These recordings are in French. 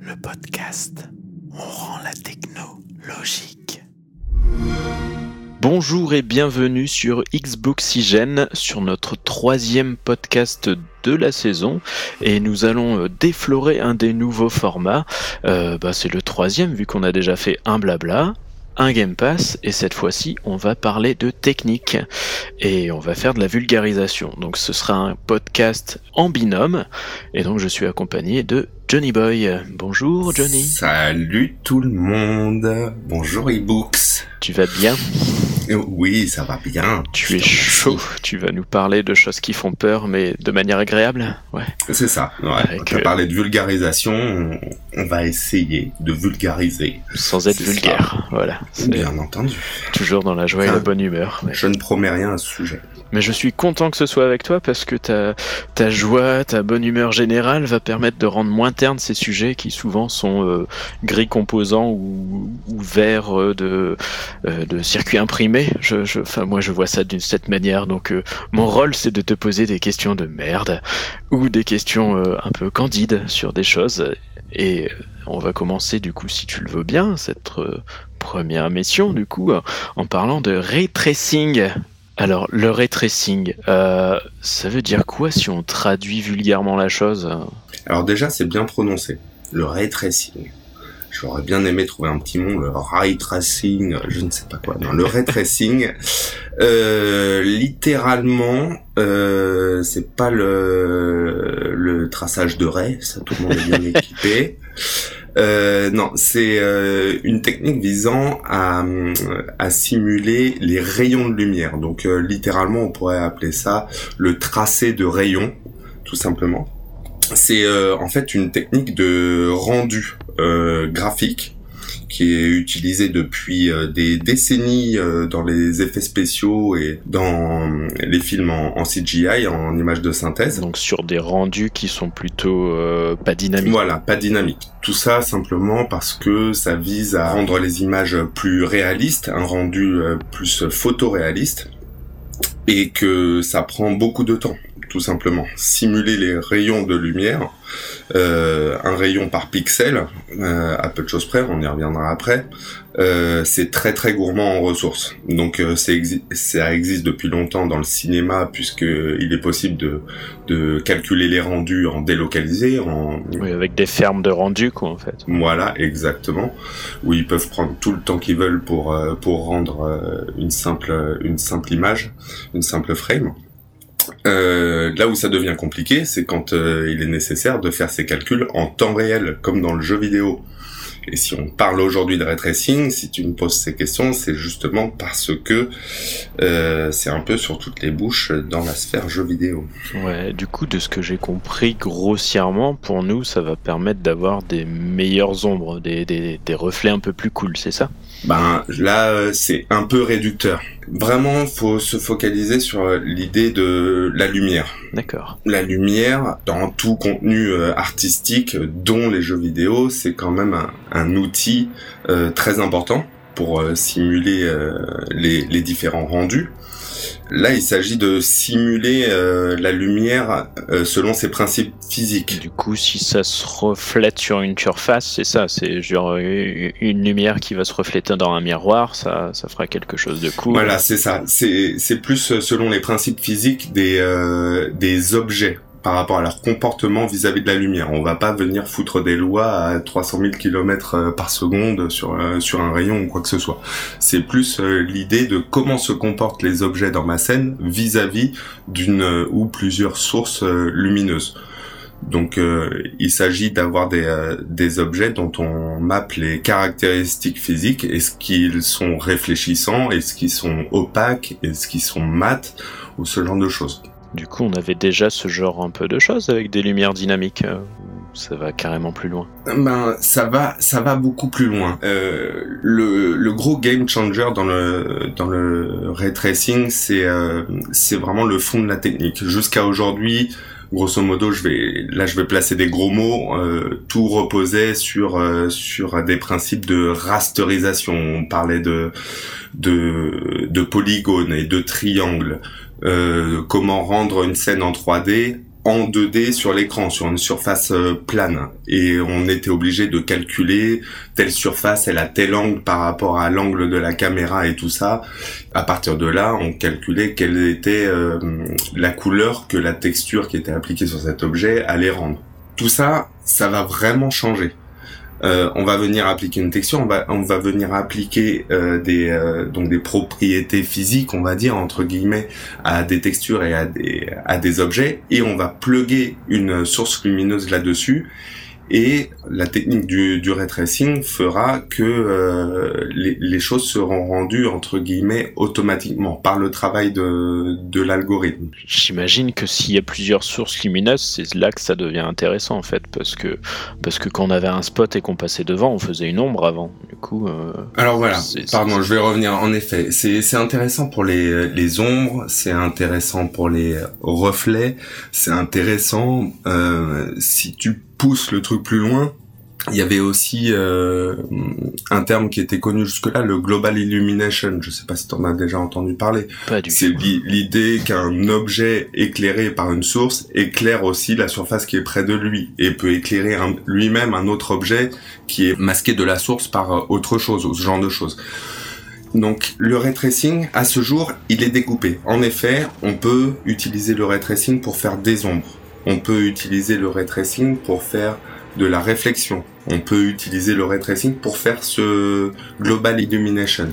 le podcast. On rend la techno logique. Bonjour et bienvenue sur Xboxygène, sur notre troisième podcast de la saison et nous allons euh, déflorer un des nouveaux formats. Euh, bah, c'est le troisième vu qu'on a déjà fait un blabla, un Game Pass et cette fois-ci on va parler de technique et on va faire de la vulgarisation. Donc ce sera un podcast en binôme et donc je suis accompagné de Johnny Boy. Bonjour Johnny. Salut tout le monde. Bonjour ebooks. Tu vas bien? Oui, ça va bien. Tu es chaud. Tu vas nous parler de choses qui font peur, mais de manière agréable? Ouais. C'est ça. Ouais. on va parler de vulgarisation. On, va essayer de vulgariser. Sans être vulgaire. Voilà. Bien entendu. Toujours dans la joie et la bonne humeur. Je ne promets rien à ce sujet. Mais je suis content que ce soit avec toi parce que ta, ta joie, ta bonne humeur générale va permettre de rendre moins ternes ces sujets qui souvent sont euh, gris composants ou, verts euh, de, euh, de circuits imprimés. Je, je, moi, je vois ça d'une cette manière. Donc, mon rôle, c'est de te poser des questions de merde ou des questions un peu candides sur des choses. Et on va commencer, du coup, si tu le veux bien, cette première mission, du coup, en parlant de ray tracing. Alors, le ray tracing, euh, ça veut dire quoi si on traduit vulgairement la chose? Alors déjà, c'est bien prononcé, le ray tracing. J'aurais bien aimé trouver un petit mot, le ray tracing, je ne sais pas quoi. Non, le ray tracing, euh, littéralement, euh, c'est pas le, le traçage de ray, ça tout le monde est bien équipé. Euh, non, c'est euh, une technique visant à, simuler les rayons de lumière. Donc euh, littéralement, on pourrait appeler ça le tracé de rayons, tout simplement. C'est en fait une technique de rendu graphique qui est utilisé depuis euh, des décennies euh, dans les effets spéciaux et dans les films en, CGI, en images de synthèse. Donc sur des rendus qui sont plutôt euh, pas dynamiques. Voilà, pas dynamiques. Tout ça simplement parce que ça vise à rendre les images plus réalistes, un rendu plus photoréaliste et que ça prend beaucoup de temps tout simplement. Simuler les rayons de lumière, euh, un rayon par pixel, euh, à peu de choses près, on y reviendra après, euh, c'est très très gourmand en ressources. Donc euh, ça existe depuis longtemps dans le cinéma puisque il est possible de, de calculer les rendus en délocalisé, en oui, avec des fermes de rendus quoi en fait. Voilà, exactement, où ils peuvent prendre tout le temps qu'ils veulent pour euh, pour rendre une simple une simple image, une simple frame. Euh, là où ça devient compliqué, c'est quand euh, il est nécessaire de faire ces calculs en temps réel, comme dans le jeu vidéo. Et si on parle aujourd'hui de ray tracing, si tu me poses ces questions, c'est justement parce que euh, c'est un peu sur toutes les bouches dans la sphère jeu vidéo. Ouais, du coup, de ce que j'ai compris grossièrement, pour nous, ça va permettre d'avoir des meilleures ombres, des, des, des reflets un peu plus cool, c'est ça? Ben là, c'est un peu réducteur Vraiment, faut se focaliser sur l'idée de la lumière. D'accord. La lumière, dans tout contenu euh, artistique, dont les jeux vidéo, c'est quand même un, outil euh, très important pour euh, simuler les, les différents rendus. Là, il s'agit de simuler euh, la lumière euh, selon ses principes physiques. Du coup, si ça se reflète sur une surface, c'est ça, c'est genre une lumière qui va se refléter dans un miroir, ça, ça fera quelque chose de cool. Voilà, c'est ça. C'est plus selon les principes physiques des, euh, des objets par rapport à leur comportement vis-à-vis de la lumière. On va pas venir foutre des lois à 300 000 km par seconde sur euh, sur un rayon ou quoi que ce soit. C'est plus euh, l'idée de comment se comportent les objets dans ma scène vis-à-vis d'une euh, ou plusieurs sources lumineuses. Donc il s'agit d'avoir des, objets dont on mappe les caractéristiques physiques, est-ce qu'ils sont réfléchissants, est-ce qu'ils sont opaques, est-ce qu'ils sont mat, ou ce genre de choses. Du coup, on avait déjà ce genre un peu de choses avec des lumières dynamiques. Euh, ça va carrément plus loin. Ben, ça va, ça va beaucoup plus loin. Euh, le, le, gros game changer dans le dans le ray tracing, c'est euh, c'est vraiment le fond de la technique. Jusqu'à aujourd'hui, grosso modo, je vais là, je vais placer des gros mots. Euh, tout reposait sur euh, sur des principes de rasterisation. On parlait de de de polygones et de triangles. Euh, comment rendre une scène en 3D en 2D sur l'écran, sur une surface euh, plane. Et on était obligé de calculer telle surface, elle a tel angle par rapport à l'angle de la caméra et tout ça. À partir de là, on calculait quelle était euh, la couleur que la texture qui était appliquée sur cet objet allait rendre. Tout ça, ça va vraiment changer. Euh, on va venir appliquer une texture, on va, on va venir appliquer euh, des, euh, donc des propriétés physiques, on va dire entre guillemets, à des textures et à des, à des objets, et on va plugger une source lumineuse là-dessus et la technique du, du ray tracing fera que euh, les, les, choses seront rendues entre guillemets automatiquement par le travail de, de l'algorithme. J'imagine que s'il y a plusieurs sources lumineuses, c'est là que ça devient intéressant en fait, parce que parce que quand on avait un spot et qu'on passait devant, on faisait une ombre avant. Du coup. Euh, Alors voilà. Pardon, je vais revenir. En effet, c'est c'est intéressant pour les les ombres, c'est intéressant pour les reflets, c'est intéressant euh, si tu pousse le truc plus loin, il y avait aussi euh, un terme qui était connu jusque-là, le global illumination. Je sais pas si tu en as déjà entendu parler. C'est l'idée qu'un objet éclairé par une source éclaire aussi la surface qui est près de lui et peut éclairer lui-même un autre objet qui est masqué de la source par euh, autre chose, ou ce genre de choses. Donc le ray tracing, à ce jour, il est découpé. En effet, on peut utiliser le ray tracing pour faire des ombres on peut utiliser le ray tracing pour faire de la réflexion. On peut utiliser le ray tracing pour faire ce global illumination.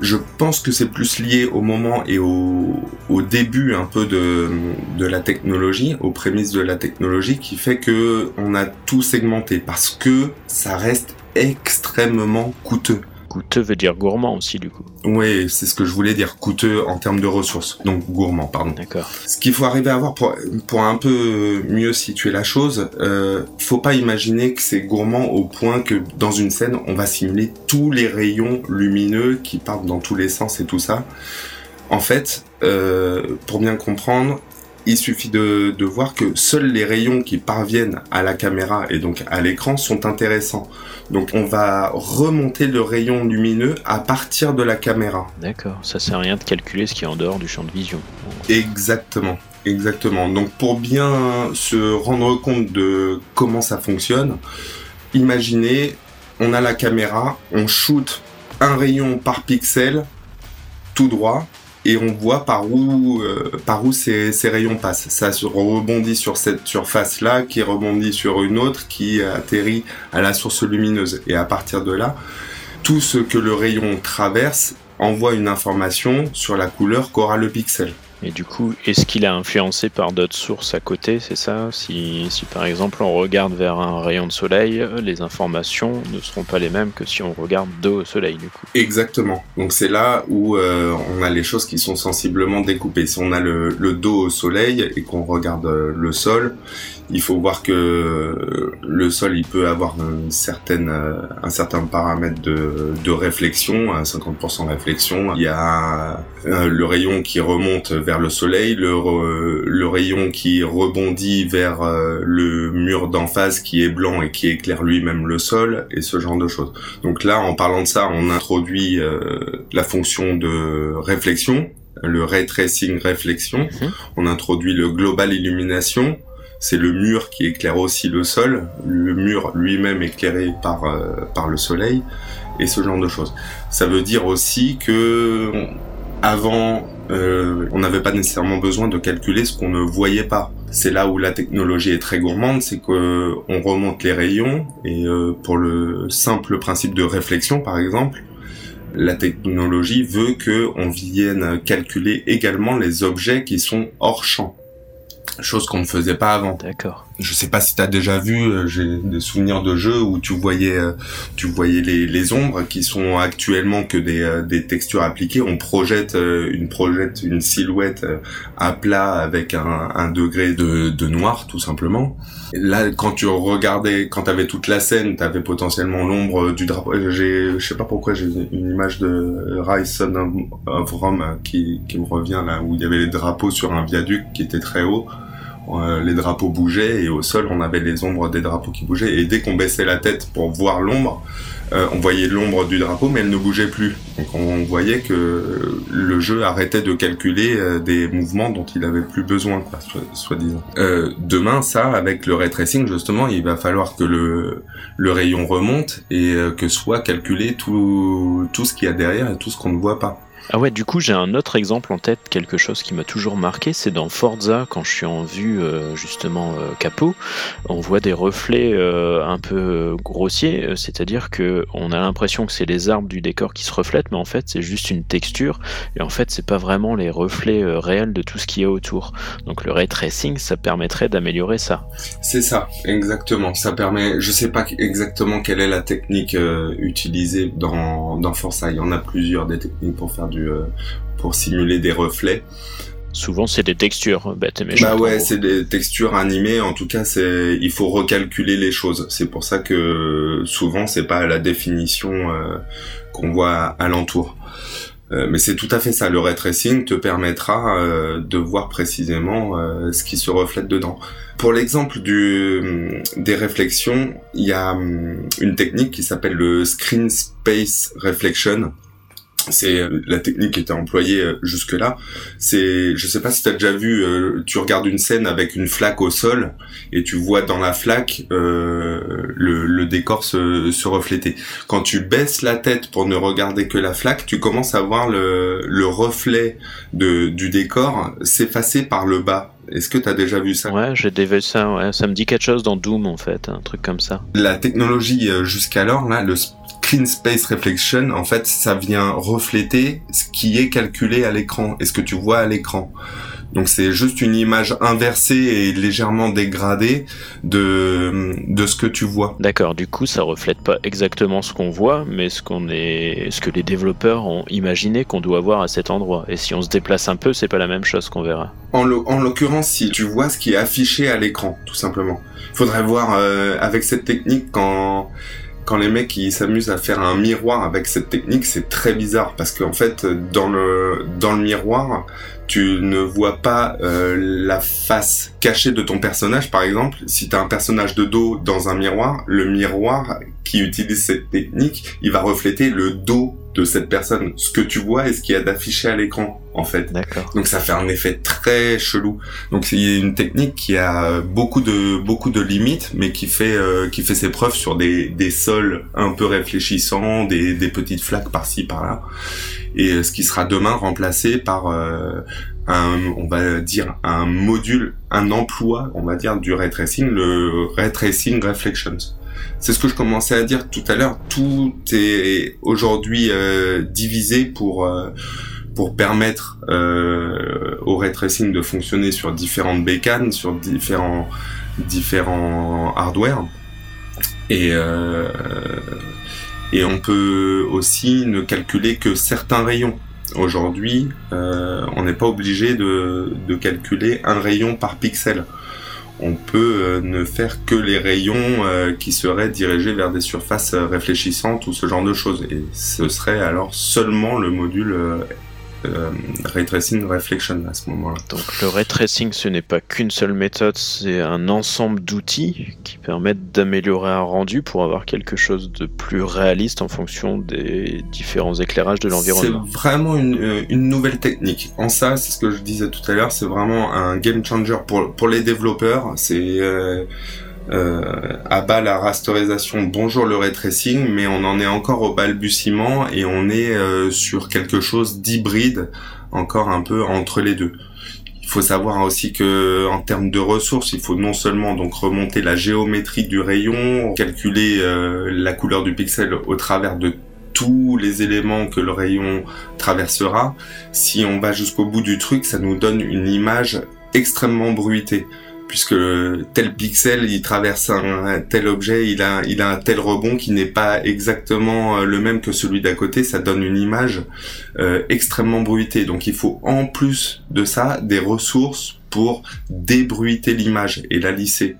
Je pense que c'est plus lié au moment et au, début un peu de, de, la technologie, aux prémices de la technologie, qui fait que on a tout segmenté parce que ça reste extrêmement coûteux. Coûteux veut dire gourmand aussi, du coup. Oui, c'est ce que je voulais dire, coûteux en termes de ressources. Donc gourmand, pardon. D'accord. Ce qu'il faut arriver à voir pour, pour un peu mieux situer la chose, euh, faut pas imaginer que c'est gourmand au point que dans une scène, on va simuler tous les rayons lumineux qui partent dans tous les sens et tout ça. En fait, euh, pour bien comprendre, il suffit de, de, voir que seuls les rayons qui parviennent à la caméra et donc à l'écran sont intéressants. Donc on va remonter le rayon lumineux à partir de la caméra. D'accord, ça sert à rien de calculer ce qui est en dehors du champ de vision. Exactement, exactement. Donc pour bien se rendre compte de comment ça fonctionne, imaginez, on a la caméra, on shoot un rayon par pixel tout droit et on voit par où euh, par où ces, ces, rayons passent. Ça se rebondit sur cette surface là, qui rebondit sur une autre, qui atterrit à la source lumineuse. Et à partir de là, tout ce que le rayon traverse envoie une information sur la couleur qu'aura le pixel. Et du coup, est-ce qu'il est influencé par d'autres sources à côté, c'est ça? Si, par exemple on regarde vers un rayon de soleil, les informations ne seront pas les mêmes que si on regarde dos au soleil du coup. Exactement. Donc c'est là où euh, on a les choses qui sont sensiblement découpées. Si on a le, le dos au soleil et qu'on regarde euh, le sol, il faut voir que le sol il peut avoir une certaine euh, un certain paramètre de, de réflexion, à 50% réflexion. Il y a euh, le rayon qui remonte vers le soleil, le, le rayon qui rebondit vers euh, le mur d'en face qui est blanc et qui éclaire lui-même le sol et ce genre de choses. Donc là, en parlant de ça, on introduit la fonction de réflexion, le ray tracing réflexion. Mhm. On introduit le global illumination c'est le mur qui éclaire aussi le sol, le mur lui-même éclairé par, euh, par le soleil, et ce genre de choses. Ça veut dire aussi que avant, euh, on n'avait pas nécessairement besoin de calculer ce qu'on ne voyait pas. C'est là où la technologie est très gourmande, c'est que on remonte les rayons et euh, pour le simple principe de réflexion, par exemple, la technologie veut que on vienne calculer également les objets qui sont hors champ chose qu'on ne faisait pas avant. D'accord. Je sais pas si tu as déjà vu, euh, j'ai des souvenirs de jeux où tu voyais, euh, tu voyais les, les, ombres qui sont actuellement que des, euh, des textures appliquées. On projette une projette une silhouette à plat avec un, un degré de, de, noir tout simplement. Là, quand tu regardais, quand tu avais toute la scène, tu avais potentiellement l'ombre du drapeau. J'ai, je sais pas pourquoi j'ai une image de Rise of Rome qui, qui me revient là où il y avait les drapeaux sur un viaduc qui était très haut euh, les drapeaux bougeaient et au sol on avait les ombres des drapeaux qui bougeaient et dès qu'on baissait la tête pour voir l'ombre, euh, on voyait l'ombre du drapeau mais elle ne bougeait plus. Donc on voyait que le jeu arrêtait de calculer euh, des mouvements dont il avait plus besoin, soi-disant. demain, ça, avec le ray tracing, justement, il va falloir que le, le rayon remonte et que soit calculé tout, tout ce qu'il y a derrière et tout ce qu'on ne voit pas. Ah ouais, du coup, j'ai un autre exemple en tête, quelque chose qui m'a toujours marqué, c'est dans Forza, quand je suis en vue euh, justement euh, capot, on voit des reflets euh, un peu grossiers, c'est-à-dire que on a l'impression que c'est les arbres du décor qui se reflètent, mais en fait c'est juste une texture, et en fait c'est pas vraiment les reflets réels de tout ce qui est autour. Donc le ray tracing, ça permettrait d'améliorer ça. C'est ça, exactement. Ça permet, je sais pas exactement quelle est la technique utilisée dans, dans Forza, il y en a plusieurs des techniques pour faire du euh, pour simuler des reflets. Souvent, c'est des textures bêtes et Bah ouais, c'est des textures animées. En tout cas, c'est il faut recalculer les choses. C'est pour ça que souvent, c'est pas la définition euh, qu'on voit alentour. Euh, mais c'est tout à fait ça. Le ray tracing te permettra de voir précisément ce qui se reflète dedans. Pour l'exemple du des réflexions, il y a hum, une technique qui s'appelle le screen space reflection c'est euh, la technique qui était employée euh, jusque là. C'est, je sais pas si tu as déjà vu, euh, tu regardes une scène avec une flaque au sol et tu vois dans la flaque le, décor se, se, refléter. Quand tu baisses la tête pour ne regarder que la flaque, tu commences à voir le, le reflet de, du décor s'effacer par le bas. Est-ce que tu as déjà vu ça? Ouais, j'ai déjà vu ça. Ouais. Ça me dit quelque chose dans Doom en fait, un truc comme ça. La technologie jusqu'alors, là, le Clean Space Reflection, en fait, ça vient refléter ce qui est calculé à l'écran et ce que tu vois à l'écran? Donc c'est juste une image inversée et légèrement dégradée de de ce que tu vois. D'accord. Du coup, ça reflète pas exactement ce qu'on voit, mais ce qu'on est, ce que les développeurs ont imaginé qu'on doit voir à cet endroit. Et si on se déplace un peu, c'est pas la même chose qu'on verra. En l'occurrence, si tu vois ce qui est affiché à l'écran, tout simplement. Il faudrait voir euh, avec cette technique quand quand les mecs ils s'amusent à faire un miroir avec cette technique, c'est très bizarre parce qu'en fait dans le dans le miroir, tu ne vois pas euh, la face cachée de ton personnage par exemple. Si tu as un personnage de dos dans un miroir, le miroir qui utilise cette technique, il va refléter le dos de cette personne, ce que tu vois et ce qu'il y a d'affiché à l'écran, en fait. D'accord. Donc ça fait un effet très chelou. Donc c'est une technique qui a beaucoup de beaucoup de limites, mais qui fait euh, qui fait ses preuves sur des des sols un peu réfléchissants, des des petites flaques par-ci par-là, et euh, ce qui sera demain remplacé par euh, un, on va dire un module, un emploi, on va dire du ray tracing, le ray tracing reflections c'est ce que je commençais à dire tout à l'heure. Tout est aujourd'hui euh, divisé pour euh, pour permettre euh, au ray tracing de fonctionner sur différentes bécanes, sur différents différents hardware. Et et on peut aussi ne calculer que certains rayons. Aujourd'hui, on n'est pas obligé de, calculer un rayon par pixel on peut euh, ne faire que les rayons euh, qui seraient dirigés vers des surfaces euh, réfléchissantes ou ce genre de choses. Et ce serait alors seulement le module euh, ray tracing reflection à ce moment-là. Donc le ray tracing, ce n'est pas qu'une seule méthode, c'est un ensemble d'outils qui permettent d'améliorer un rendu pour avoir quelque chose de plus réaliste en fonction des différents éclairages de l'environnement. C'est vraiment une, euh, une, nouvelle technique. En ça, c'est ce que je disais tout à l'heure, c'est vraiment un game changer pour, pour les développeurs. C'est euh, à bas la rasterisation, bonjour le ray mais on en est encore au balbutiement et on est euh, sur quelque chose d'hybride, encore un peu entre les deux. Il faut savoir aussi que en termes de ressources, il faut non seulement donc remonter la géométrie du rayon, calculer euh, la couleur du pixel au travers de tous les éléments que le rayon traversera. Si on va jusqu'au bout du truc, ça nous donne une image extrêmement bruitée puisque tel pixel il traverse un, tel objet, il a il a un tel rebond qui n'est pas exactement euh, le même que celui d'à côté, ça donne une image euh, extrêmement bruitée. Donc il faut en plus de ça des ressources pour débruiter l'image et la lisser.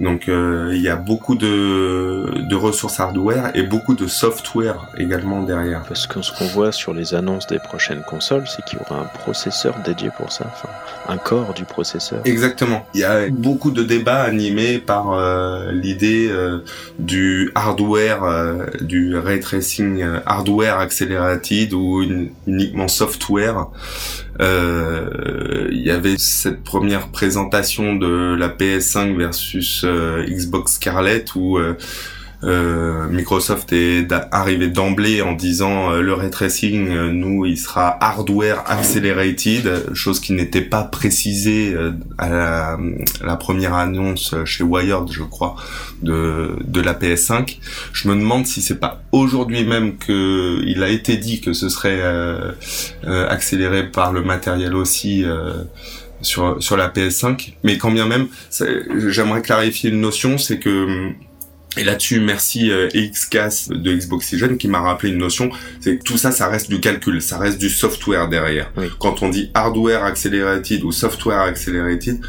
Donc euh, il y a beaucoup de, de ressources hardware et beaucoup de software également derrière. Parce que ce qu'on voit sur les annonces des prochaines consoles, c'est qu'il y aura un processeur dédié pour ça, enfin un corps du processeur. Exactement. Il y a beaucoup de débats animés par euh, l'idée euh, du hardware, euh, du ray tracing hardware accelerated ou uniquement software. Il y avait cette première présentation de la PS5 versus Xbox Scarlett où euh, Microsoft est arrivé d'emblée en disant euh, le ray euh, nous, il sera hardware accelerated, chose qui n'était pas précisée à la, première annonce chez Wired, je crois, de, de la PS5. Je me demande si c'est pas aujourd'hui même que il a été dit que ce serait accéléré par le matériel aussi. sur, sur la PS5, mais quand bien même, j'aimerais clarifier une notion, c'est que et là-dessus, merci euh, XCAS de Xboxygen qui m'a rappelé une notion, c'est que tout ça, ça reste du calcul, ça reste du software derrière. Quand on dit hardware accelerated ou software accelerated,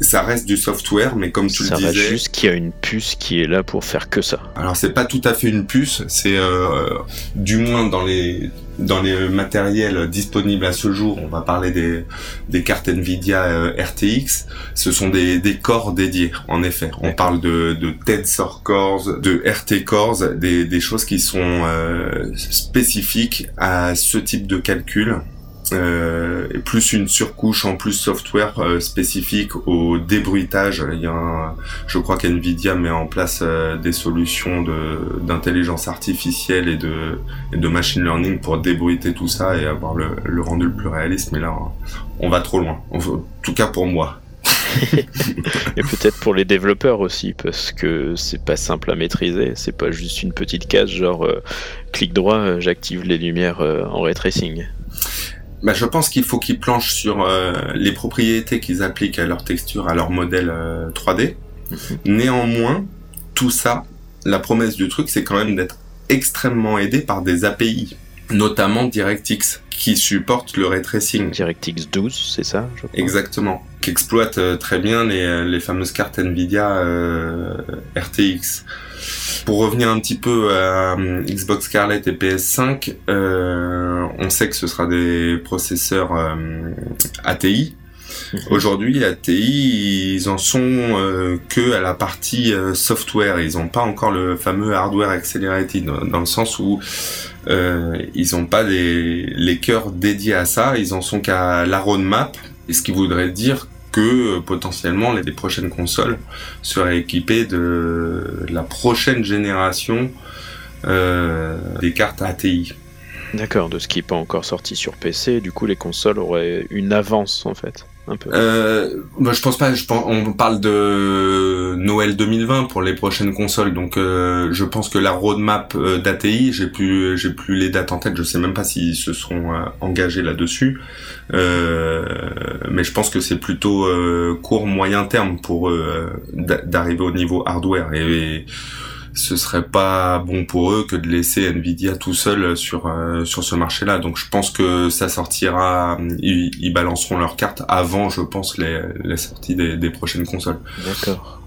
ça reste du software, mais comme tu le disais... Ça juste qu'il y a une puce qui est là pour faire que ça. Alors c'est pas tout à fait une puce, c'est euh, du moins dans les dans les matériels disponibles à ce jour, on va parler des, cartes Nvidia euh, RTX, ce sont des, des corps dédiés, en effet. On parle de, de Tensor Cores, de RT Cores, des, des choses qui sont euh, spécifiques à ce type de calcul euh, plus une surcouche en plus software euh, spécifique au débruitage. Il y a je crois qu'NVIDIA met en place euh, des solutions d'intelligence artificielle et de, machine learning pour débruiter tout ça et avoir le, le rendu le plus réaliste. Mais là, on va trop loin. En tout cas pour moi. et peut-être pour les développeurs aussi, parce que c'est pas simple à maîtriser. C'est pas juste une petite case genre clic droit, j'active les lumières en ray tracing bah, je pense qu'il faut qu'ils planchent sur euh, les propriétés qu'ils appliquent à leur texture, à leur modèle 3D. Euh, mhm. Néanmoins, tout ça, la promesse du truc, c'est quand même d'être extrêmement aidé par des API, notamment DirectX, qui supporte le ray tracing. DirectX 12, c'est ça je crois. Exactement, qui exploite euh, très bien les, les fameuses cartes Nvidia RTX. Pour revenir un petit peu à euh, Xbox Scarlett et PS5, euh, on sait que ce sera des processeurs euh, ATI. Mhm. Aujourd'hui, ATI, ils en sont que à la partie software. Ils n'ont pas encore le fameux hardware accelerated, dans le sens où ils n'ont pas les cœurs dédiés à ça. Ils en sont qu'à la roadmap. Et ce qui voudrait dire que euh, potentiellement les, prochaines consoles seraient équipées de la prochaine génération euh, des cartes ATI. D'accord, de ce qui n'est pas encore sorti sur PC, du coup les consoles auraient une avance en fait. Euh, bah, je pense pas. Je pense, on parle de Noël 2020 pour les prochaines consoles, donc euh, je pense que la roadmap euh, d'ATI, j'ai plus, j'ai plus les dates en tête. Je sais même pas s'ils se sont euh, engagés là-dessus, mais je pense que c'est plutôt court moyen terme pour d'arriver au niveau hardware et ce serait pas bon pour eux que de laisser Nvidia tout seul sur euh, sur ce marché-là. Donc je pense que ça sortira, ils, balanceront leurs cartes avant, je pense, les, les sorties des, des prochaines consoles. D'accord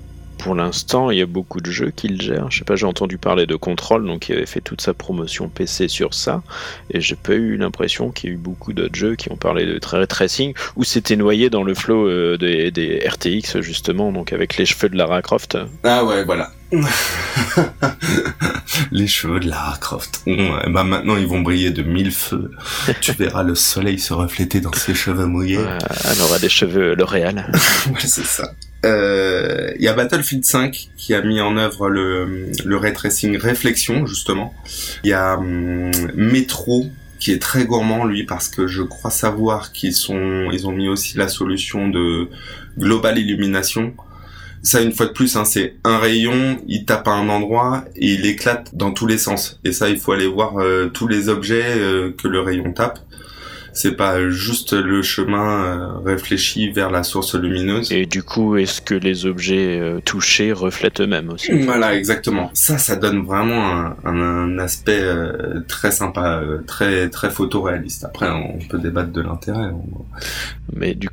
pour l'instant, il y a beaucoup de jeux qui le gèrent. Je sais pas, j'ai entendu parler de Control, donc il avait fait toute sa promotion PC sur ça, et j'ai pas eu l'impression qu'il y a eu beaucoup d'autres jeux qui ont parlé de ray tracing, ou c'était noyé dans le flow euh, des, des, RTX justement, donc avec les cheveux de Lara Croft. Ah ouais, voilà. les cheveux de Lara Croft. bah maintenant ils vont briller de mille feux. tu verras le soleil se refléter dans ses cheveux mouillés. elle aura des cheveux L'Oréal. ouais, c'est ça. Il euh, y a Battlefield 5 qui a mis en œuvre le, le ray tracing réflexion justement. Il y a hum, Metro qui est très gourmand lui parce que je crois savoir qu'ils sont ils ont mis aussi la solution de global illumination. Ça une fois de plus hein, c'est un rayon, il tape à un endroit et il éclate dans tous les sens. Et ça il faut aller voir euh, tous les objets euh, que le rayon tape c'est pas juste le chemin euh, réfléchi vers la source lumineuse. Et du coup, est-ce que les objets euh, touchés reflètent eux-mêmes aussi? Voilà, exactement. Ça, ça donne vraiment un, aspect euh, très sympa, très très photoréaliste. Après, on peut débattre de l'intérêt. Mais du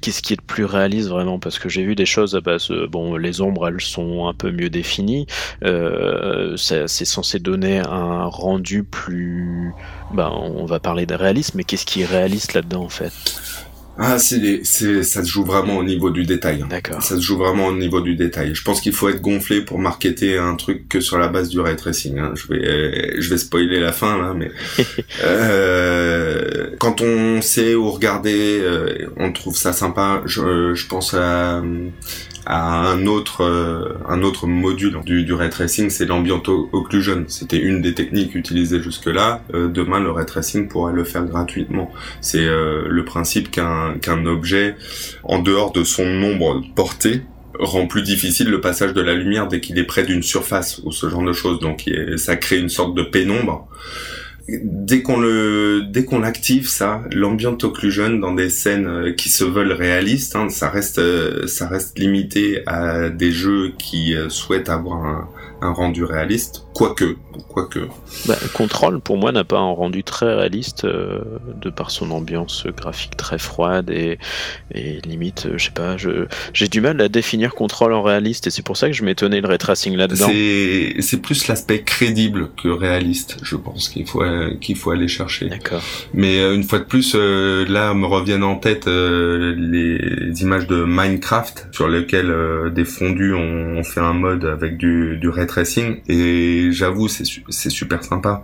qu'est-ce qui est le plus réaliste vraiment? Parce que j'ai vu des choses à base, bon, les ombres, elles sont un peu mieux définies. Euh, c'est censé donner un rendu plus. Ben, on va parler de réalisme, mais qu'est-ce qui est réaliste là-dedans en fait? Ah, c'est, c'est, ça se joue vraiment au niveau du détail. Hein. D'accord. Ça se joue vraiment au niveau du détail. Je pense qu'il faut être gonflé pour marketer un truc que sur la base du ray tracing. Hein. Je vais, je vais spoiler la fin là, mais euh, quand on sait où regarder, euh, on trouve ça sympa. Je, je pense à à un autre euh, un autre module du, du ray tracing, c'est l'ambient occlusion. C'était une des techniques utilisées jusque-là. Euh, demain, le ray tracing pourrait le faire gratuitement. C'est euh, le principe qu'un qu'un objet, en dehors de son nombre porté, rend plus difficile le passage de la lumière dès qu'il est près d'une surface ou ce genre de choses. Donc ça crée une sorte de pénombre dès qu'on le dès qu'on active ça l'ambient occlusion dans des scènes euh, qui se veulent réalistes hein, ça reste euh, ça reste limité à des jeux qui euh, souhaitent avoir un rendu réaliste, quoique, quoique. Bah, Control, pour moi, n'a pas un rendu très réaliste euh, de par son ambiance graphique très froide et, et limite, euh, je sais pas, j'ai du mal à définir Control en réaliste et c'est pour ça que je m'étonnais le retracing là-dedans. C'est plus l'aspect crédible que réaliste, je pense qu'il faut qu'il faut aller chercher. D'accord. Mais euh, une fois de plus, là me reviennent en tête les images de Minecraft sur lesquelles des fondus ont, fait un mode avec du, du tracing et j'avoue c'est c'est super sympa.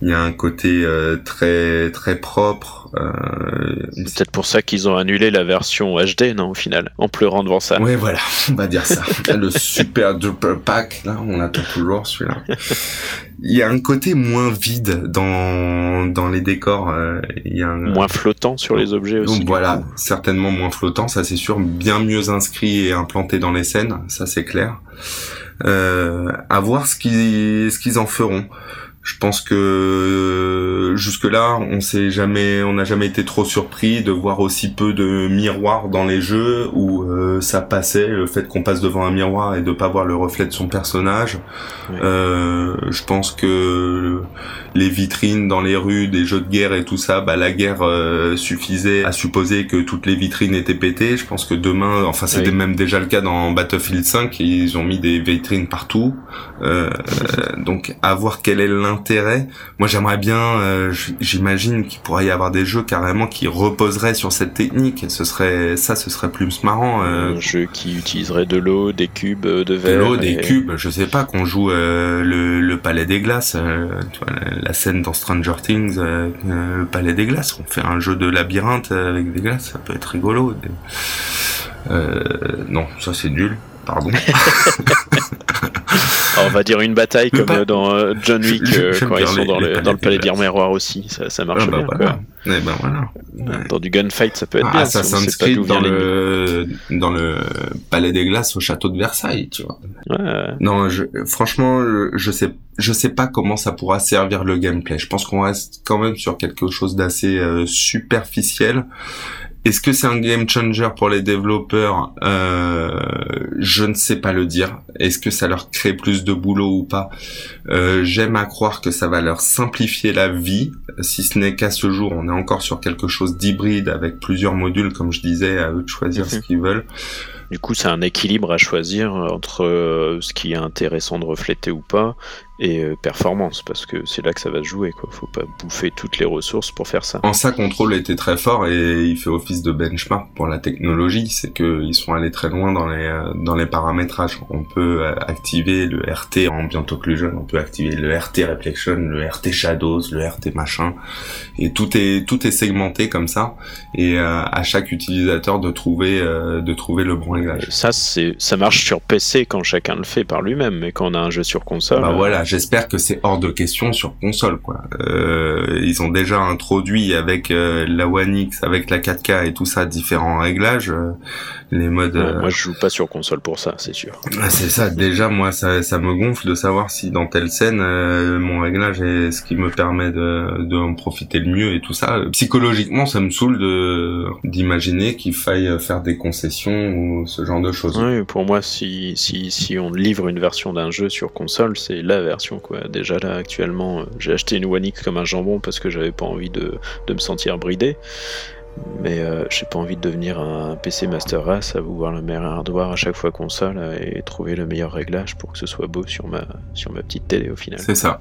Il y a un côté euh, très très propre. Euh, c'est peut-être pour ça qu'ils ont annulé la version HD, non, au final, en pleurant devant ça. Oui, voilà, on va dire ça. le super duper pack, là, on attend toujours celui-là. Il y a un côté moins vide dans dans les décors. Euh, il y a moins flottant sur les objets aussi. voilà, certainement moins flottant, ça c'est sûr. Bien mieux inscrit et implanté dans les scènes, ça c'est clair à voir ce qu'ils ce qu'ils en feront. Je pense que euh, jusque là, on s'est jamais, on n'a jamais été trop surpris de voir aussi peu de miroirs dans les jeux où euh, ça passait le fait qu'on passe devant un miroir et de pas voir le reflet de son personnage. Euh, je pense que les vitrines dans les rues des jeux de guerre et tout ça, bah la guerre euh, suffisait à supposer que toutes les vitrines étaient pétées. Je pense que demain, enfin c'était même déjà le cas dans Battlefield 5, ils ont mis des vitrines partout. donc à voir quel est l'intérêt Moi, j'aimerais bien, euh, j'imagine qu'il pourrait y avoir des jeux carrément qui reposeraient sur cette technique. ce serait ça, ce serait plus marrant. Euh, Un jeu qui utiliserait de l'eau, des cubes euh, de verre. De l'eau, des cubes. Je sais pas qu'on joue le, Palais des Glaces, la scène dans Stranger Things, le Palais des Glaces. On fait un jeu de labyrinthe avec des glaces, ça peut être rigolo. non, ça c'est nul. Pardon. on va dire une bataille comme euh, dans euh, John Wick euh, quand ils sont dans, le, dans le palais d'Irmiroir aussi, ça, ça marche ah, bah bien. Eh ben, voilà. Dans du gunfight, ça peut être ah, bien. Assassin's si Creed dans le, dans le palais des glaces au château de Versailles, tu vois. Ouais. Non, je, franchement, je sais, je sais pas comment ça pourra servir le gameplay. Je pense qu'on reste quand même sur quelque chose d'assez superficiel est-ce que c'est un game changer pour les développeurs? Euh, Je ne sais pas le dire. Est-ce que ça leur crée plus de boulot ou pas? Euh, J'aime à croire que ça va leur simplifier la vie, si ce n'est qu'à ce jour, on est encore sur quelque chose d'hybride avec plusieurs modules, comme je disais, à eux de choisir ce mhm. qu'ils veulent. Du coup, c'est un équilibre à choisir entre euh, ce qui est intéressant de refléter ou pas et euh, performance parce que c'est là que ça va se jouer quoi. Faut pas bouffer toutes les ressources pour faire ça. En ça, Control était très fort et il fait office de benchmark pour la technologie. C'est que ils sont allés très loin dans les euh, dans les paramétrages. On peut activer le RT ambient occlusion, on peut activer le RT reflection, le RT shadows, le RT machin et tout est tout est segmenté comme ça et à chaque utilisateur de trouver de trouver le bon ça, c'est, ça marche sur PC quand chacun le fait par lui-même, mais quand on a un jeu sur console. Bah voilà, j'espère que c'est hors de question sur console, quoi. Euh, ils ont déjà introduit avec euh, la One X, avec la 4K et tout ça différents réglages. Euh, les modes. Euh, moi, je joue pas sur console pour ça, c'est sûr. Ah, c'est ça. Déjà, moi, ça, ça me gonfle de savoir si dans telle scène, mon réglage est ce qui me permet de, de en profiter le mieux et tout ça. Psychologiquement, ça me saoule de d'imaginer qu'il faille faire des concessions ou ce genre de choses. Oui, pour moi, si si si on livre une version d'un jeu sur console, c'est la version Déjà là, actuellement, j'ai acheté une One X comme un jambon parce que j'avais pas envie de de me sentir bridé. Mais euh, j'ai pas envie de devenir un PC Master Race à vouloir le meilleur hardware à chaque fois console et trouver le meilleur réglage pour que ce soit beau sur ma, sur ma petite télé au final. C'est ça.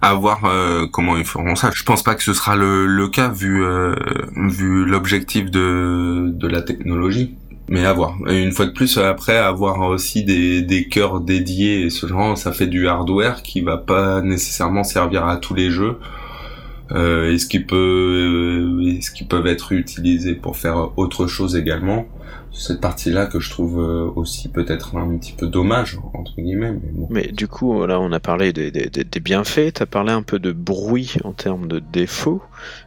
À voir euh, comment ils feront ça. Je pense pas que ce sera le, le cas vu, euh, vu l'objectif de, de la technologie. Mais à voir. Une fois de plus, après, avoir aussi des, des cœurs dédiés et ce genre, ça fait du hardware qui va pas nécessairement servir à tous les jeux. Euh, est-ce qu'ils peuvent, est-ce qu'ils peuvent être utilisés pour faire autre chose également cette partie-là que je trouve euh, aussi peut-être un petit peu dommage entre guillemets. Mais du coup, là, on a parlé des, des, des bienfaits. T'as parlé un peu de bruit en termes de défauts.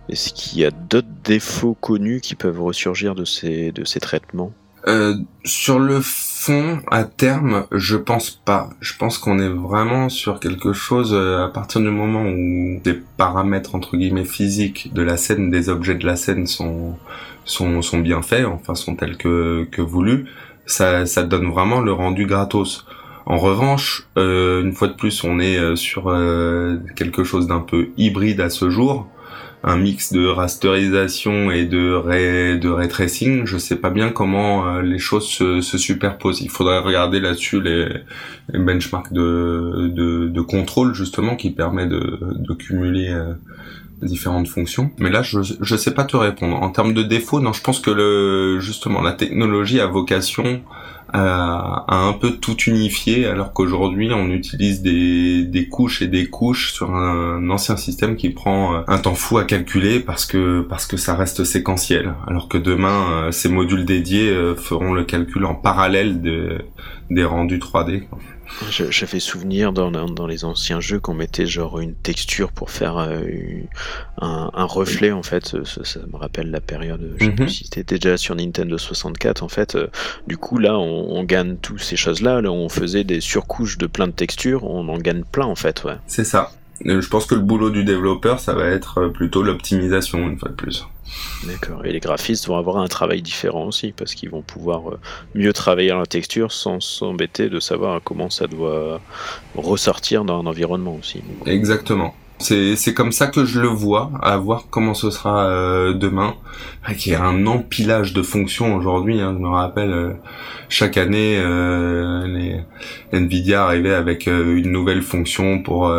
Est-ce qu'il y a d'autres défauts connus qui peuvent ressurgir de ces de ces traitements? Euh, sur le fond, à terme, je pense pas. Je pense qu'on est vraiment sur quelque chose euh, à partir du moment où des paramètres entre guillemets physiques de la scène, des objets de la scène sont sont, sont bien faits, enfin sont tels que que voulus. Ça ça donne vraiment le rendu gratos. En revanche, euh, une fois de plus, on est sur quelque chose d'un peu hybride à ce jour un mix de rasterisation et de ray, de ray je sais pas bien comment euh, les choses se, se, superposent. Il faudrait regarder là-dessus les, les, benchmarks de, de, de, contrôle justement qui permet de, de cumuler euh, différentes fonctions. Mais là, je je sais pas te répondre. En termes de défauts, non, je pense que le justement la technologie a vocation à, à un peu tout unifier, alors qu'aujourd'hui on utilise des, des couches et des couches sur un, ancien système qui prend un temps fou à calculer parce que parce que ça reste séquentiel, alors que demain ces modules dédiés feront le calcul en parallèle de, des rendus 3D. Quoi. J'avais souvenir dans, dans, les anciens jeux qu'on mettait genre une texture pour faire euh, un, un, reflet en fait. Ça, ça, me rappelle la période. Je sais plus si c'était déjà sur Nintendo 64 en fait. Euh, du coup là, on, on gagne toutes ces choses-là. Là, on faisait des surcouches de plein de textures. On en gagne plein en fait. Ouais. C'est ça. Je pense que le boulot du développeur, ça va être plutôt l'optimisation une fois de plus. D'accord. Et les graphistes vont avoir un travail différent aussi, parce qu'ils vont pouvoir mieux travailler la texture sans s'embêter de savoir comment ça doit ressortir dans un environnement aussi. Exactement. C'est comme ça que je le vois, à voir comment ce sera euh, demain. Y a un empilage de fonctions aujourd'hui. Hein, je me rappelle, euh, chaque année, euh, les Nvidia arrivait avec une nouvelle fonction pour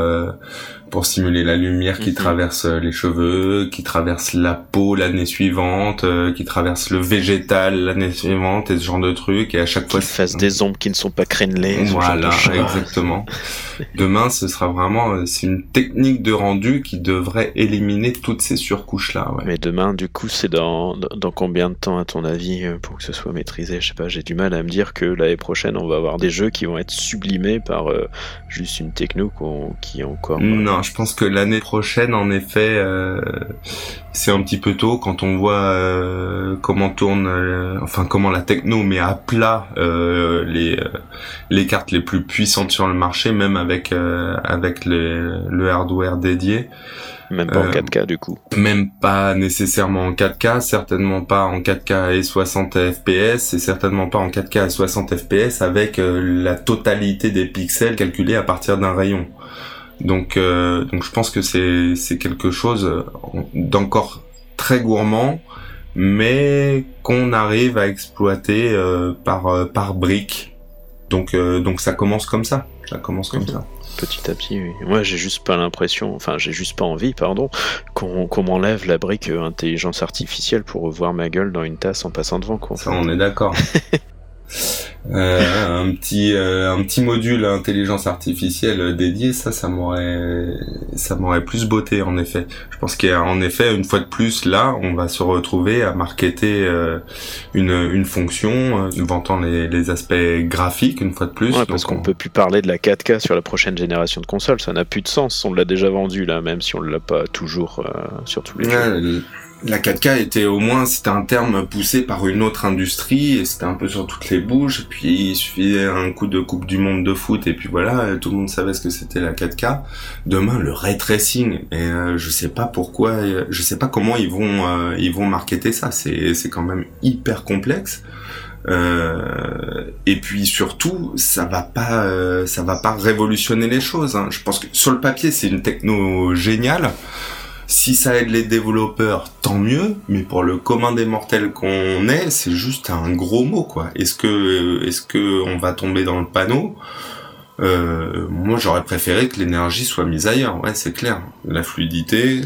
pour simuler la lumière qui -hmm. traverse les cheveux, qui traverse la peau l'année suivante, euh, qui traverse le végétal l'année suivante et ce genre de trucs. Et à chaque fois, fasse des ombres qui ne sont pas crénelées. Voilà, exactement. Demain, ce sera vraiment, c'est une technique de rendu qui devrait éliminer toutes ces surcouches là. Ouais. Mais demain, du coup, c'est dans dans combien de temps à ton avis pour que ce soit maîtrisé? Je sais pas. J'ai du mal à me dire que l'année prochaine, on va avoir des jeux qui vont être sublimés par euh, juste une techno qu qui est encore. Non, je pense que l'année prochaine, en effet, euh, c'est un petit peu tôt quand on voit euh, comment tourne, euh, enfin comment la techno met à plat euh, les les cartes les plus puissantes sur le marché, même avec avec les, le hardware dédié. Même pas en 4K du coup. Même pas nécessairement en 4K, certainement pas en 4K et 60 FPS, et certainement pas en 4K et 60 FPS avec la totalité des pixels calculés à partir d'un rayon. Donc, euh, donc je pense que c'est c'est quelque chose d'encore très gourmand, mais qu'on arrive à exploiter euh, par euh, par briques. Donc euh, donc ça commence comme ça. Ça commence comme mmh. ça. Petit à petit, oui. Moi, j'ai juste pas l'impression, enfin, j'ai juste pas envie, pardon, qu'on qu m'enlève la brique intelligence artificielle pour revoir ma gueule dans une tasse en passant devant, quoi. Ça, on est d'accord. Euh, un petit euh, un petit module intelligence artificielle dédié ça ça m'aurait ça m'aurait plus beauté en effet. Je pense qu'en effet une fois de plus là on va se retrouver à marketer euh, une une fonction vantant les, les aspects graphiques une fois de plus. Ouais, parce qu'on on... peut plus parler de la 4K sur la prochaine génération de consoles. Ça n'a plus de sens. On l'a déjà vendu là même si on l'a pas toujours sur tous les ouais, jeux la 4K était au moins c'était un terme poussé par une autre industrie et c'était un peu sur toutes les bouches puis il suffisait un coup de coupe du monde de foot et puis voilà tout le monde savait ce que c'était la 4K demain le ray tracing et euh, je sais pas pourquoi je sais pas comment ils vont euh, ils vont marketer ça c'est c'est quand même hyper complexe euh, et puis surtout, ça va pas, euh, ça va pas révolutionner les choses. Hein. Je pense que sur le papier, c'est une techno géniale. Si ça aide les développeurs, tant mieux. Mais pour le commun des mortels qu'on est, c'est juste un gros mot, quoi. Est-ce que, est-ce que on va tomber dans le panneau? Euh, Moi, j'aurais préféré que l'énergie soit mise ailleurs. Ouais, c'est clair. La fluidité,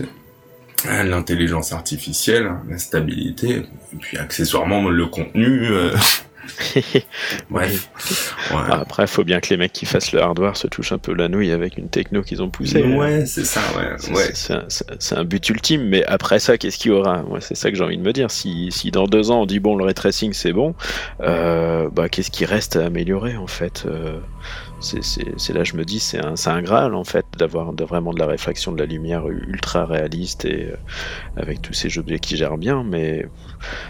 l'intelligence artificielle, la stabilité, et puis accessoirement le contenu. Euh... Bref. Ouais. Après, faut bien que les mecs qui fassent le hardware se touchent un peu la nouille avec une techno qu'ils ont poussée. Ouais, c'est ça, ouais. C'est un, but ultime, mais après ça, qu'est-ce qu'il y aura? Moi, c'est ça que j'ai envie de me dire. Si, si dans deux ans on dit bon, le ray tracing c'est bon, euh, bah qu'est-ce qui reste à améliorer en fait euh, c'est là je me dis c'est un, un graal en fait d'avoir vraiment de la réflexion de la lumière ultra réaliste et euh, avec tous ces objets qui gèrent bien. Mais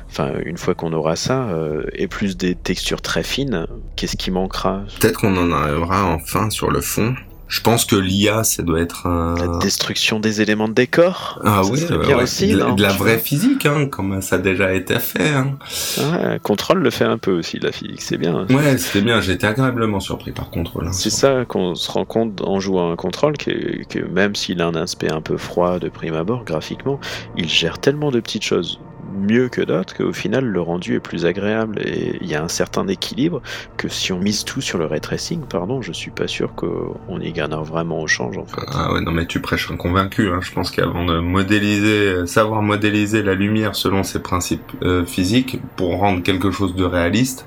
enfin une fois qu'on aura ça euh, et plus des textures très fines qu'est-ce qui manquera? Peut-être qu'on en arrivera enfin sur le fond je pense que l'IA, ça doit être un... La destruction des éléments de décor. Ah oui, bien aussi, de, la vraie physique, hein, comme ça a déjà été fait. Hein. Ouais, Control le fait un peu aussi, la physique, c'est bien. Ouais, c'était bien, j'étais agréablement surpris par Control. Hein, c'est ça qu'on se rend compte en jouant un Control, que, que même s'il a un aspect un peu froid de prime abord, graphiquement, il gère tellement de petites choses mieux que d'autres qu'au final le rendu est plus agréable et il y a un certain équilibre que si on mise tout sur le ray tracing, pardon, je suis pas sûr qu'on y gagnera vraiment au change en fait. Ah ouais, non mais tu prêches un convaincu, hein. je pense qu'avant de modéliser, savoir modéliser la lumière selon ses principes euh, physiques pour rendre quelque chose de réaliste,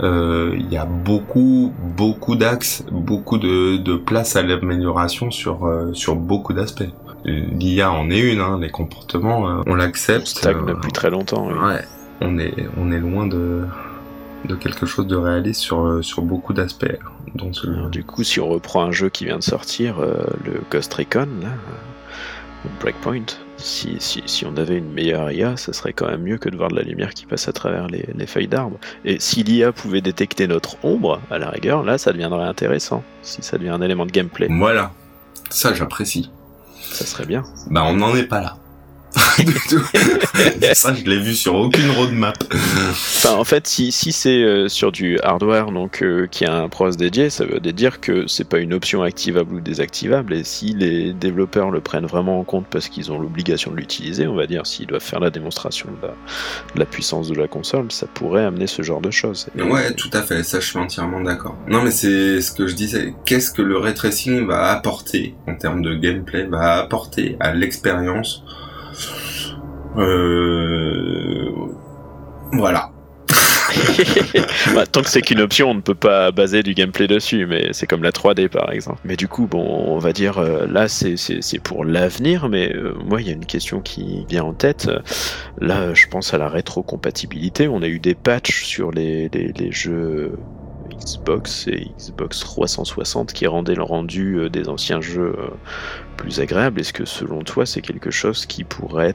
euh, il y a beaucoup, beaucoup d'axes, beaucoup de, de place à l'amélioration sur, euh, sur beaucoup d'aspects l'IA en est une, hein, les comportements, euh, on l'accepte. On stagne depuis très longtemps. Oui. Ouais, on est, on est loin de, de quelque chose de réaliste sur, euh, sur beaucoup d'aspects. Donc, du coup, si on reprend un jeu qui vient de sortir, euh, le Ghost Recon, là, Breakpoint, si, si, si, on avait une meilleure IA, ça serait quand même mieux que de voir de la lumière qui passe à travers les, les feuilles d'arbres. Et si l'IA pouvait détecter notre ombre, à la rigueur, là, ça deviendrait intéressant, si ça devient un élément de gameplay. Voilà, ça j'apprécie. Ça serait bien. Bah, on n'en est pas là. ça, je l'ai vu sur aucune roadmap. Enfin, en fait, si, si c'est euh, sur du hardware donc euh, qui a un pros dédié, ça veut dire que c'est pas une option activable ou désactivable. Et si les développeurs le prennent vraiment en compte parce qu'ils ont l'obligation de l'utiliser, on va dire, s'ils doivent faire la démonstration de la, puissance de la console, ça pourrait amener ce genre de choses. Ouais, tout à fait. Ça, je suis entièrement d'accord. Non, mais c'est ce que je disais. Qu'est-ce que le ray tracing va apporter en termes de gameplay, va apporter à l'expérience euh... Voilà. bah, tant que c'est qu'une option, on ne peut pas baser du gameplay dessus, mais c'est comme la 3D par exemple. Mais du coup, bon, on va dire euh, là c'est pour l'avenir, mais euh, moi il y a une question qui vient en tête. Là, je pense à la rétrocompatibilité. On a eu des patchs sur les, jeux Xbox et Xbox 360 qui rendaient le rendu euh, des anciens jeux plus agréable. Est-ce que selon toi c'est quelque chose qui pourrait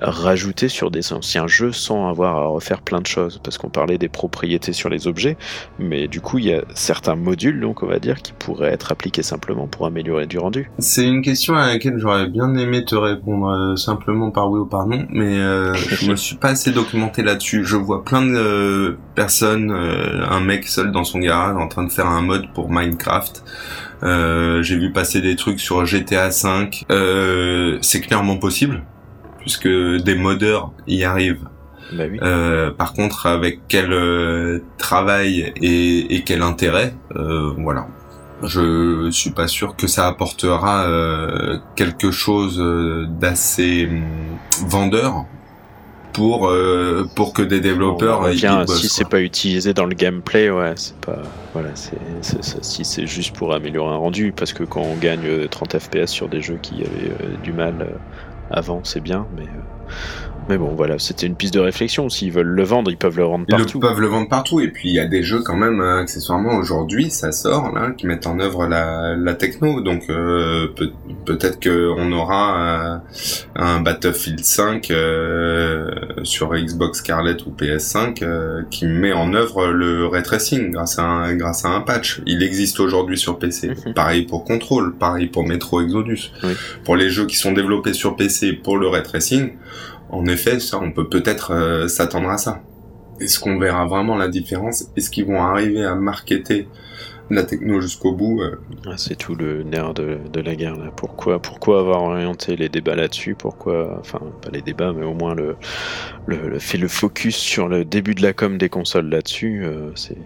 rajouter sur des anciens jeux sans avoir à refaire plein de choses parce qu'on parlait des propriétés sur les objets mais du coup il y a certains modules donc on va dire qui pourraient être appliqués simplement pour améliorer du rendu. C'est une question à laquelle j'aurais bien aimé te répondre euh, simplement par oui ou par non mais euh, je me suis pas assez documenté là-dessus. Je vois plein de euh, personnes un mec seul dans son garage en train de faire un mode pour Minecraft. J'ai vu passer des trucs sur GTA 5 c'est clairement possible puisque des modeurs y arrivent. Bah oui. euh, par contre, avec quel euh, travail et, et, quel intérêt, euh, voilà. Je suis pas sûr que ça apportera quelque chose d'assez hum, vendeur pour pour que des développeurs bon, bien, si c'est pas utilisé dans le gameplay ouais c'est pas voilà c'est si c'est juste pour améliorer un rendu parce que quand on gagne 30 fps sur des jeux qui avaient du mal avant, c'est bien, mais euh, mais bon, voilà, c'était une piste de réflexion. S'ils veulent le vendre, ils peuvent le vendre partout. Ils peuvent le vendre partout. Et puis il y a des jeux quand même, euh, accessoirement aujourd'hui, ça sort là, qui mettent en œuvre la, la techno. Donc euh, peut, peut-être qu'on aura euh, un Battlefield 5 euh, sur Xbox Scarlett ou PS5 euh, qui met en œuvre le ray tracing grâce à un, grâce à un patch. Il existe aujourd'hui sur PC. Mhm. Pareil pour Control, pareil pour Metro Exodus. Oui. Pour les jeux qui sont développés sur PC pour le ray tracing en effet, ça, on peut peut-être euh, s'attendre à ça. Est-ce qu'on verra vraiment la différence? Est-ce qu'ils vont arriver à marketer la techno jusqu'au bout. euh, Ah, c'est tout le nerf de, de la guerre là. Pourquoi, pourquoi avoir orienté les débats là-dessus? Pourquoi, enfin pas les débats, mais au moins le, le, le fait le focus sur le début de la com des consoles là-dessus, euh, c'est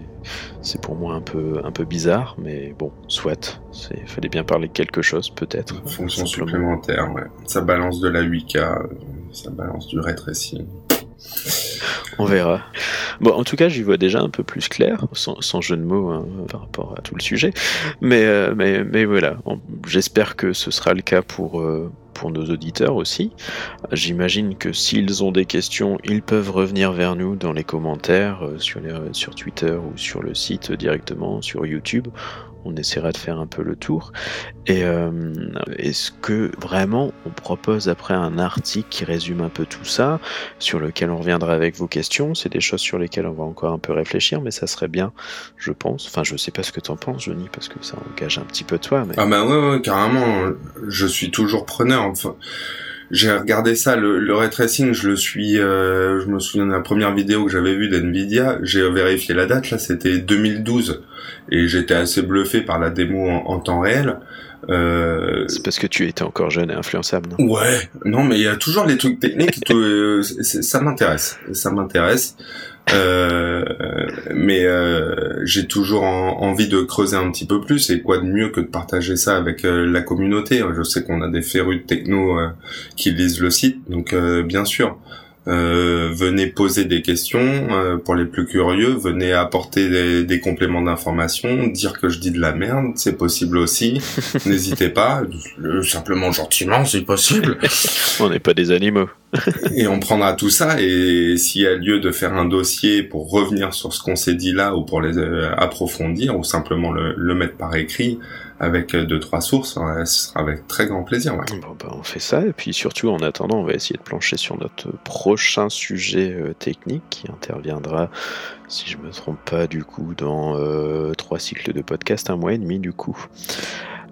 c'est pour moi un peu un peu bizarre, mais bon, soit. C'est fallait bien parler de quelque chose peut-être. fonction supplémentaire, ouais. Ça balance de la 8K, euh, ça balance du ray tracing. On verra. Bon, en tout cas, j'y vois déjà un peu plus clair, sans, jeu de mots hein, par rapport à tout le sujet. Mais, euh, voilà, j'espère que ce sera le cas pour, euh, pour nos auditeurs aussi. J'imagine que s'ils ont des questions, ils peuvent revenir vers nous dans les commentaires, euh, sur Twitter ou sur le site directement, sur YouTube. On essaiera de faire un peu le tour. Et euh, est-ce que vraiment on propose après un article qui résume un peu tout ça sur lequel on reviendra avec vos questions? C'est des choses sur lesquelles on va encore un peu réfléchir, mais ça serait bien, je pense. Enfin, je sais pas ce que t'en penses, Johnny, parce que ça engage un petit peu toi, mais Ah bah ouais, ouais, carrément, je suis toujours preneur. Enfin, j'ai regardé ça, le, le ray tracing, je le suis, euh, je me souviens de la première vidéo que j'avais vue d'NVIDIA, j'ai vérifié la date, là c'était 2012, et j'étais assez bluffé par la démo en, en temps réel. Euh, c'est parce que tu étais encore jeune et influençable, non? Ouais, non, mais il y a toujours les trucs techniques. euh, ça m'intéresse, ça m'intéresse. Euh, mais euh, j'ai toujours en- envie de creuser un petit peu plus. Et quoi de mieux que de partager ça avec euh, la communauté? Je sais qu'on a des férus de techno euh, qui lisent le site, donc euh, bien sûr. Euh, venez poser des questions euh, pour les plus curieux, venez apporter des, des compléments d'information, dire que je dis de la merde, c'est possible aussi. N'hésitez pas, euh, simplement gentiment, c'est possible. On n'est pas des animaux. Et on prendra tout ça et s'il y a lieu de faire un dossier pour revenir sur ce qu'on s'est dit là ou pour les euh, approfondir ou simplement le, mettre par écrit avec euh, deux trois sources, ouais, ce sera avec très grand plaisir. Bah, on fait ça, et puis surtout, en attendant, on va essayer de plancher sur notre prochain sujet euh, technique qui interviendra, si je me trompe pas, du coup, dans euh, trois cycles de podcast, un mois et demi, du coup.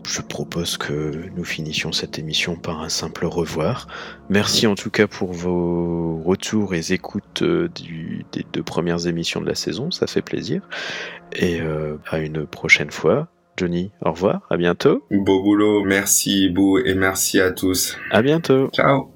Je propose que nous finissions cette émission par un simple revoir. Merci en tout cas pour vos retours et écoutes euh, du- des deux premières émissions de la saison, ça fait plaisir. Et euh, à une prochaine fois. Johnny, au revoir, à bientôt. Beau boulot, merci Bou et merci à tous. À bientôt. Ciao